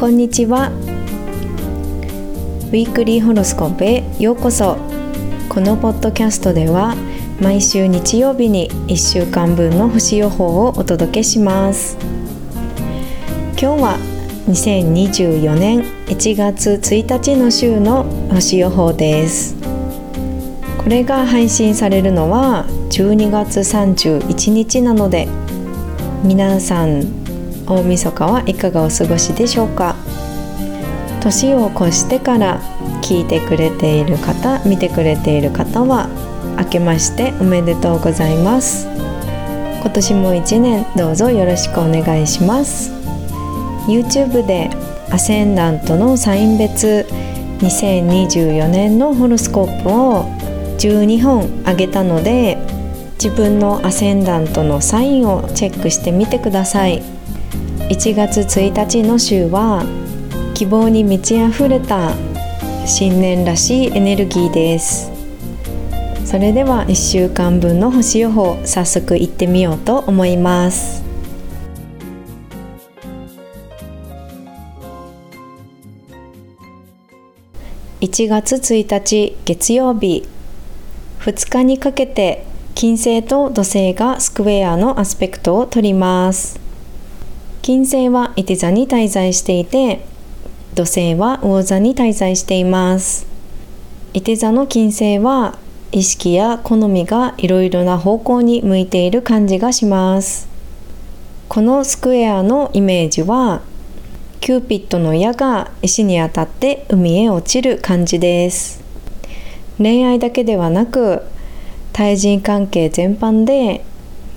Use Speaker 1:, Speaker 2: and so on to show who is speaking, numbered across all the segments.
Speaker 1: こんにちは。ウィークリーホロスコープへようこそ。このポッドキャストでは毎週日曜日に1週間分の星予報をお届けします。今日は2024年1月1日の週の星予報です。これが配信されるのは12月31日なので皆さん大晦日はいかがお過ごしでしょうか？年を越してから聞いてくれている方見てくれている方は明けましておめでとうございます。今年も1年どうぞよろしくお願いします。YouTube でアセンダントのサイン別2024年のホロスコープを12本あげたので自分のアセンダントのサインをチェックしてみてください。1月1日の週は希望に満ち溢れた新年らしいエネルギーです。それでは1週間分の星予報早速いってみようと思います。1月1日月曜日2日にかけて金星と土星がスクエアのアスペクトを取ります。金星は射手座に滞在していて土星は魚座に滞在しています。射手座の金星は意識や好みがいろいろな方向に向いている感じがします。このスクエアのイメージはキューピッドの矢が石に当たって海へ落ちる感じです。恋愛だけではなく対人関係全般で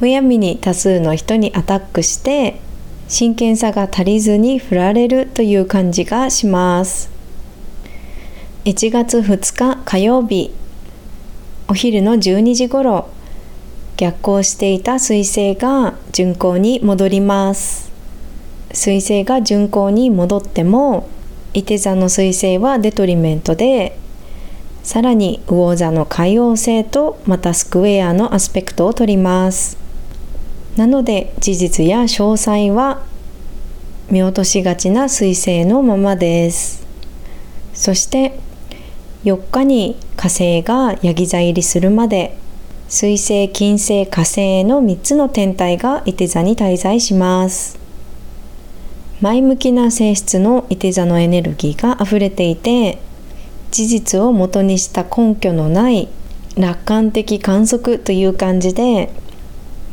Speaker 1: むやみに多数の人にアタックして真剣さが足りずに振られるという感じがします。1月2日火曜日お昼の12時頃逆行していた彗星が巡行に戻ります。彗星が巡行に戻っても伊手座の彗星はデトリメントでさらに魚座の海王星とまたスクエアのアスペクトを取ります。なので事実や詳細は見落としがちな彗星のままです。そして4日に火星がヤギ座入りするまで水星金星火星の3つの天体が伊手座に滞在します。前向きな性質の伊手座のエネルギーがあふれていて事実をもとにした根拠のない楽観的観測という感じで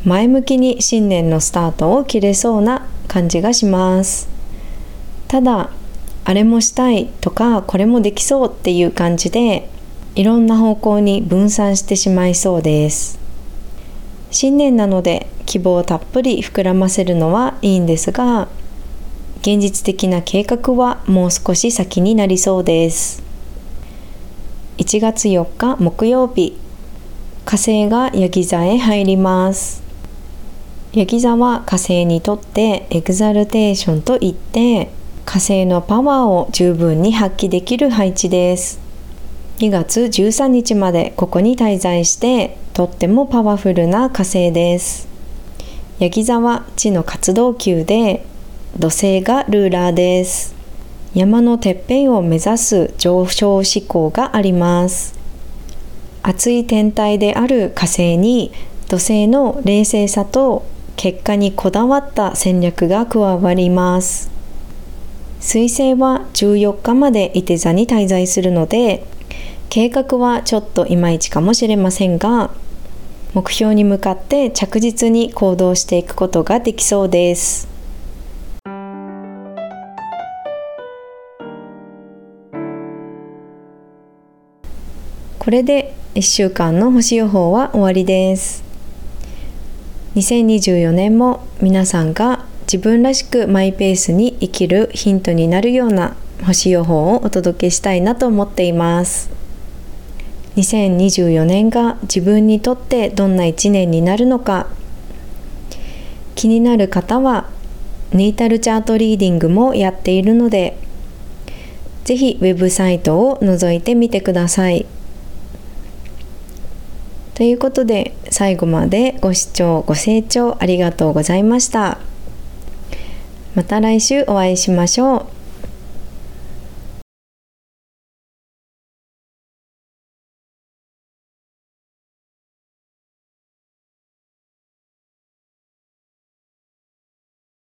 Speaker 1: 前向きに新年のスタートを切れそうな感じがします。ただあれもしたいとかこれもできそうっていう感じでいろんな方向に分散してしまいそうです。新年なので希望をたっぷり膨らませるのはいいんですが現実的な計画はもう少し先になりそうです。1月4日木曜日火星がヤギ座へ入ります。ヤギ座は火星にとってエグザルテーションといって火星のパワーを十分に発揮できる配置です。2月13日までここに滞在してとってもパワフルな火星です。ヤギ座は地の活動球で土星がルーラーです。山のてっぺんを目指す上昇志向があります。熱い天体である火星に土星の冷静さと結果にこだわった戦略が加わります。水星は14日まで伊手座に滞在するので計画はちょっといまいちかもしれませんが目標に向かって着実に行動していくことができそうです。これで1週間の星予報は終わりです。2024年も皆さんが自分らしくマイペースに生きるヒントになるような星予報をお届けしたいなと思っています2024年が自分にとってどんな1年になるのか気になる方はネイタルチャートリーディングもやっているのでぜひウェブサイトを覗いてみてください。ということで最後までご視聴ご清聴ありがとうございました。また来週お会いしましょう。